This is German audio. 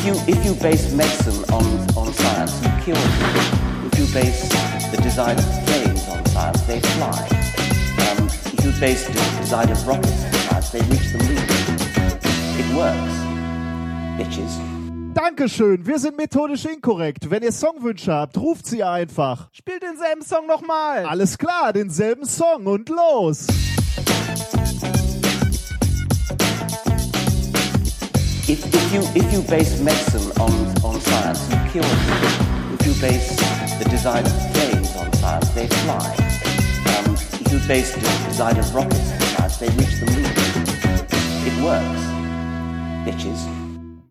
if you if you base medicine on on science, you kill people. If you base the design of planes on science, they fly. Um, if you base the design of rockets on science, they reach the moon. It works, bitches. Dankeschön, wir sind methodisch inkorrekt. Wenn ihr Songwünsche habt, ruft sie einfach. Spiel denselben Song nochmal. Alles klar, denselben Song und los. If, if you if you base medicine on, on science, you kill people. If you base the design of planes on science, they fly. Um, if you base the design of rockets on science, they reach the moon. It works, bitches.